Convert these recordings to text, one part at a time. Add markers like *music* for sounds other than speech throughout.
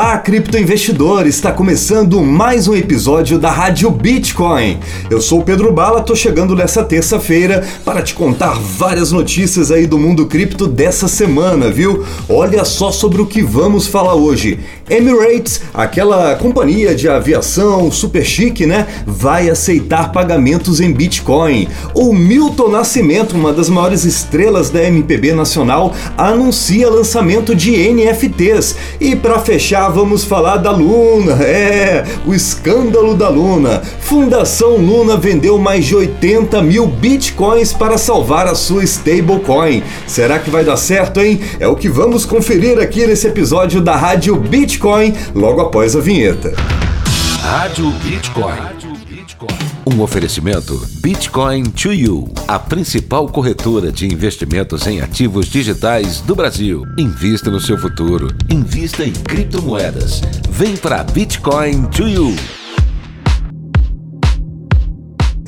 Olá, criptoinvestidor! Está começando mais um episódio da Rádio Bitcoin. Eu sou o Pedro Bala, tô chegando nessa terça-feira para te contar várias notícias aí do mundo cripto dessa semana, viu? Olha só sobre o que vamos falar hoje. Emirates, aquela companhia de aviação super chique, né? Vai aceitar pagamentos em Bitcoin. O Milton Nascimento, uma das maiores estrelas da MPB nacional, anuncia lançamento de NFTs. E para fechar vamos falar da Luna, é, o escândalo da Luna. Fundação Luna vendeu mais de 80 mil bitcoins para salvar a sua stablecoin. Será que vai dar certo, hein? É o que vamos conferir aqui nesse episódio da Rádio Bitcoin, logo após a vinheta. Rádio Bitcoin. Um oferecimento Bitcoin to You, a principal corretora de investimentos em ativos digitais do Brasil. Invista no seu futuro. Invista em criptomoedas. Vem para Bitcoin to You.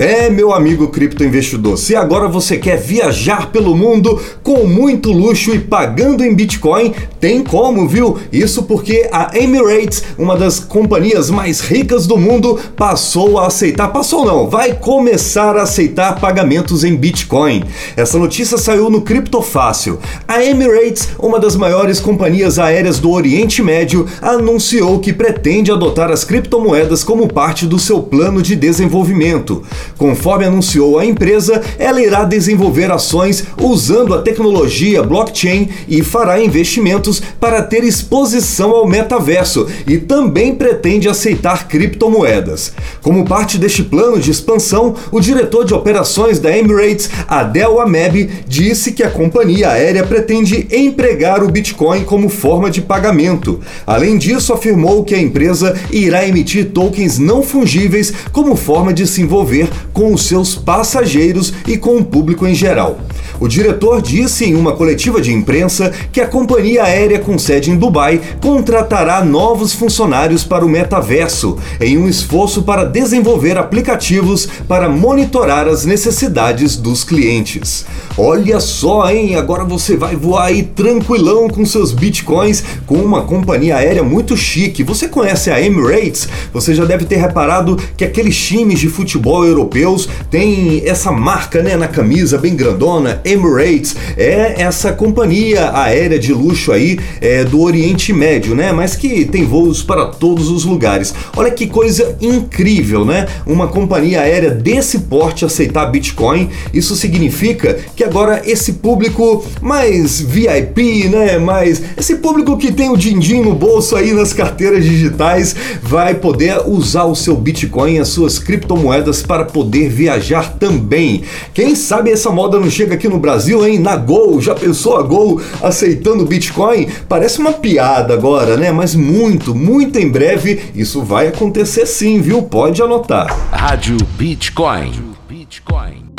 É, meu amigo criptoinvestidor, se agora você quer viajar pelo mundo com muito luxo e pagando em Bitcoin, tem como, viu? Isso porque a Emirates, uma das companhias mais ricas do mundo, passou a aceitar, passou não, vai começar a aceitar pagamentos em Bitcoin. Essa notícia saiu no Criptofácil. A Emirates, uma das maiores companhias aéreas do Oriente Médio, anunciou que pretende adotar as criptomoedas como parte do seu plano de desenvolvimento. Conforme anunciou a empresa, ela irá desenvolver ações usando a tecnologia blockchain e fará investimentos para ter exposição ao metaverso e também pretende aceitar criptomoedas. Como parte deste plano de expansão, o diretor de operações da Emirates, Adel Ameb, disse que a companhia aérea pretende empregar o Bitcoin como forma de pagamento. Além disso, afirmou que a empresa irá emitir tokens não fungíveis como forma de se envolver com os seus passageiros e com o público em geral. O diretor disse em uma coletiva de imprensa que a companhia aérea com sede em Dubai contratará novos funcionários para o metaverso, em um esforço para desenvolver aplicativos para monitorar as necessidades dos clientes. Olha só, hein? Agora você vai voar aí tranquilão com seus bitcoins com uma companhia aérea muito chique. Você conhece a Emirates? Você já deve ter reparado que aqueles times de futebol europeus têm essa marca né, na camisa bem grandona, Emirates. É essa companhia aérea de luxo aí é, do Oriente Médio, né? Mas que tem voos para todos os lugares. Olha que coisa incrível, né? Uma companhia aérea desse porte aceitar Bitcoin. Isso significa que agora esse público mais VIP, né? Mais esse público que tem o din-din no bolso aí nas carteiras digitais vai poder usar o seu Bitcoin, as suas criptomoedas para poder viajar também. Quem sabe essa moda não chega aqui no Brasil, hein? Na Gol, já pensou a Gol aceitando Bitcoin? Parece uma piada agora, né? Mas muito, muito em breve isso vai acontecer sim, viu? Pode anotar. Rádio Bitcoin. Bitcoin.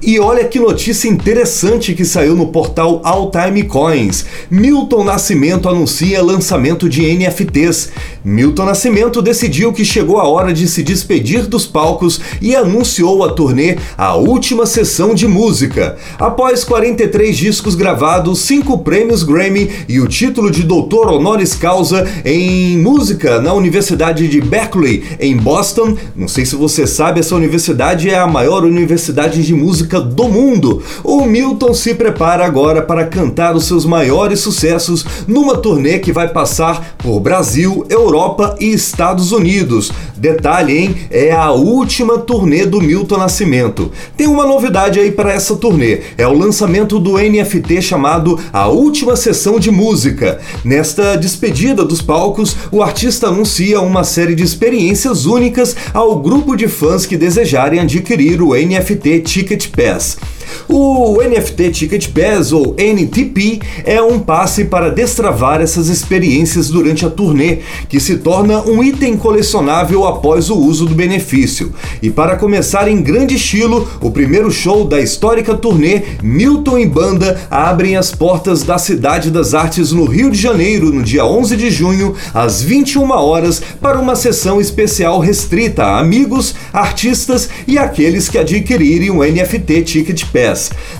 E olha que notícia interessante que saiu no portal All Time Coins. Milton Nascimento anuncia lançamento de NFTs. Milton Nascimento decidiu que chegou a hora de se despedir dos palcos e anunciou a turnê A Última Sessão de Música. Após 43 discos gravados, 5 prêmios Grammy e o título de doutor honoris causa em música na Universidade de Berkeley, em Boston. Não sei se você sabe, essa universidade é a maior universidade de música música do mundo. O Milton se prepara agora para cantar os seus maiores sucessos numa turnê que vai passar por Brasil, Europa e Estados Unidos. Detalhe, hein? É a última turnê do Milton Nascimento. Tem uma novidade aí para essa turnê: é o lançamento do NFT chamado A Última Sessão de Música. Nesta despedida dos palcos, o artista anuncia uma série de experiências únicas ao grupo de fãs que desejarem adquirir o NFT Ticket Pass. O NFT Ticket Pass, ou NTP, é um passe para destravar essas experiências durante a turnê, que se torna um item colecionável após o uso do benefício. E para começar em grande estilo, o primeiro show da histórica turnê Milton e Banda abrem as portas da Cidade das Artes no Rio de Janeiro no dia 11 de junho, às 21 horas, para uma sessão especial restrita a amigos, artistas e aqueles que adquirirem o NFT Ticket Pass.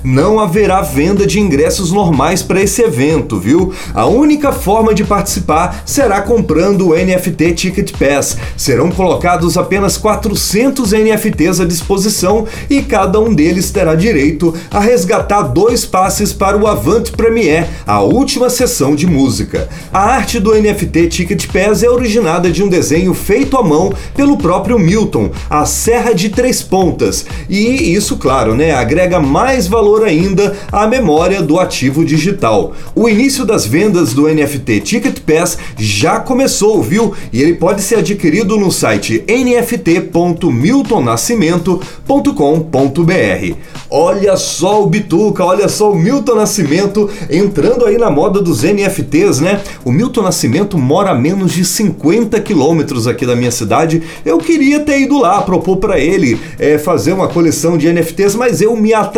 Não haverá venda de ingressos normais para esse evento, viu? A única forma de participar será comprando o NFT Ticket Pass. Serão colocados apenas 400 NFTs à disposição e cada um deles terá direito a resgatar dois passes para o Avant Premiere, a última sessão de música. A arte do NFT Ticket Pass é originada de um desenho feito à mão pelo próprio Milton, a Serra de Três Pontas, e isso, claro, né, agrega mais valor ainda à memória do ativo digital. O início das vendas do NFT Ticket Pass já começou, viu? E ele pode ser adquirido no site nft.miltonnascimento.com.br. Olha só o Bituca, olha só o Milton Nascimento entrando aí na moda dos NFTs, né? O Milton Nascimento mora a menos de 50 quilômetros aqui da minha cidade. Eu queria ter ido lá propor para ele é, fazer uma coleção de NFTs, mas eu me atrasei.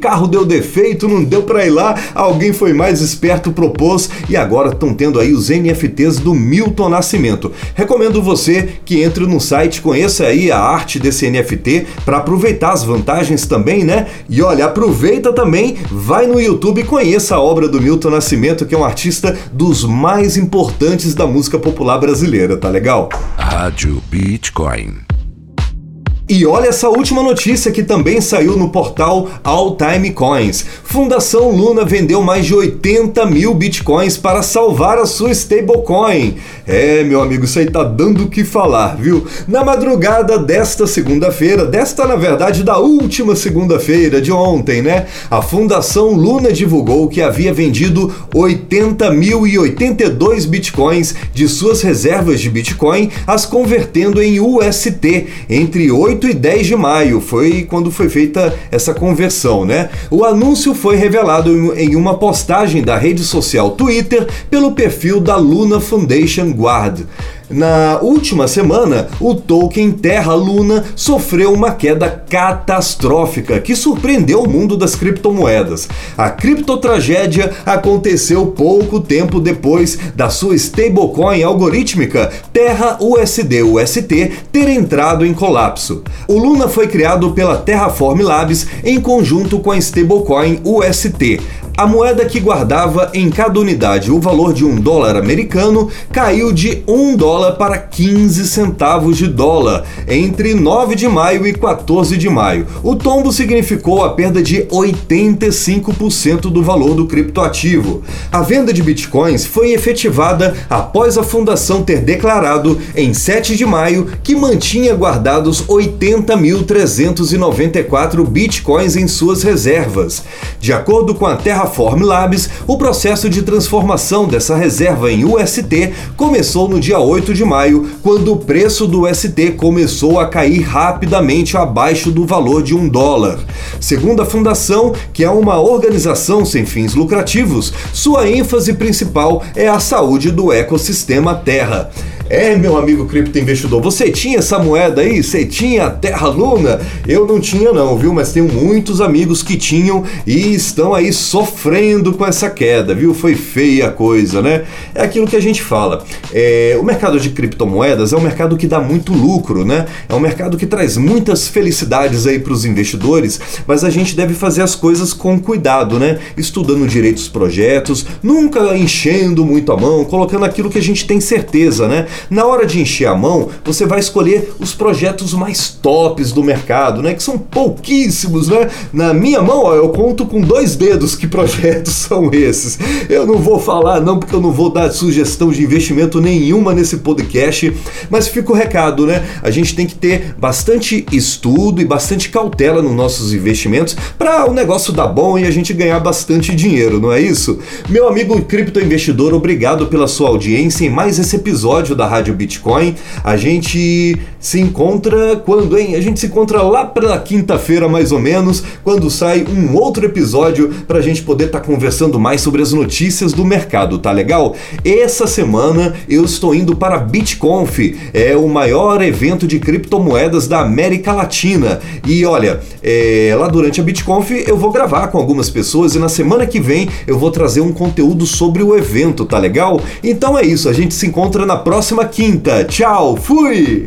Carro deu defeito, não deu para ir lá. Alguém foi mais esperto, propôs e agora estão tendo aí os NFTs do Milton Nascimento. Recomendo você que entre no site, conheça aí a arte desse NFT para aproveitar as vantagens também, né? E olha, aproveita também, vai no YouTube e conheça a obra do Milton Nascimento, que é um artista dos mais importantes da música popular brasileira, tá legal? Rádio Bitcoin. E olha essa última notícia que também saiu no portal All Time Coins. Fundação Luna vendeu mais de 80 mil bitcoins para salvar a sua stablecoin. É, meu amigo, isso aí tá dando o que falar, viu? Na madrugada desta segunda-feira, desta na verdade da última segunda-feira de ontem, né? A Fundação Luna divulgou que havia vendido 80.082 bitcoins de suas reservas de bitcoin, as convertendo em UST entre 8 8 e 10 de maio foi quando foi feita essa conversão, né? O anúncio foi revelado em uma postagem da rede social Twitter pelo perfil da Luna Foundation Guard. Na última semana, o token Terra Luna sofreu uma queda catastrófica que surpreendeu o mundo das criptomoedas. A criptotragédia aconteceu pouco tempo depois da sua stablecoin algorítmica Terra USD UST ter entrado em colapso. O Luna foi criado pela Terraform Labs em conjunto com a stablecoin UST. A moeda que guardava em cada unidade o valor de um dólar americano caiu de um dólar para 15 centavos de dólar entre 9 de maio e 14 de maio. O tombo significou a perda de 85% do valor do criptoativo. A venda de bitcoins foi efetivada após a fundação ter declarado em 7 de maio que mantinha guardados 80.394 bitcoins em suas reservas. De acordo com a Terra Terraform Labs, o processo de transformação dessa reserva em UST começou no dia 8 de maio, quando o preço do UST começou a cair rapidamente abaixo do valor de um dólar. Segundo a fundação, que é uma organização sem fins lucrativos, sua ênfase principal é a saúde do ecossistema Terra. É, meu amigo cripto investidor, você tinha essa moeda aí? Você tinha a Terra Luna? Eu não tinha não, viu? Mas tenho muitos amigos que tinham e estão aí sofrendo com essa queda, viu? Foi feia a coisa, né? É aquilo que a gente fala. É, o mercado de criptomoedas é um mercado que dá muito lucro, né? É um mercado que traz muitas felicidades aí para os investidores, mas a gente deve fazer as coisas com cuidado, né? Estudando direito os projetos, nunca enchendo muito a mão, colocando aquilo que a gente tem certeza, né? Na hora de encher a mão, você vai escolher os projetos mais tops do mercado, né? Que são pouquíssimos, né? Na minha mão, ó, eu conto com dois dedos que projetos *laughs* são esses. Eu não vou falar não, porque eu não vou dar sugestão de investimento nenhuma nesse podcast, mas fica o recado, né? A gente tem que ter bastante estudo e bastante cautela nos nossos investimentos para o negócio dar bom e a gente ganhar bastante dinheiro, não é isso? Meu amigo cripto investidor, obrigado pela sua audiência em mais esse episódio da da Rádio Bitcoin. A gente se encontra quando, hein? A gente se encontra lá pela quinta-feira, mais ou menos, quando sai um outro episódio pra gente poder estar tá conversando mais sobre as notícias do mercado, tá legal? Essa semana eu estou indo para a BitConf, é o maior evento de criptomoedas da América Latina. E olha, é, lá durante a BitConf eu vou gravar com algumas pessoas e na semana que vem eu vou trazer um conteúdo sobre o evento, tá legal? Então é isso, a gente se encontra na próxima quinta. Tchau, fui!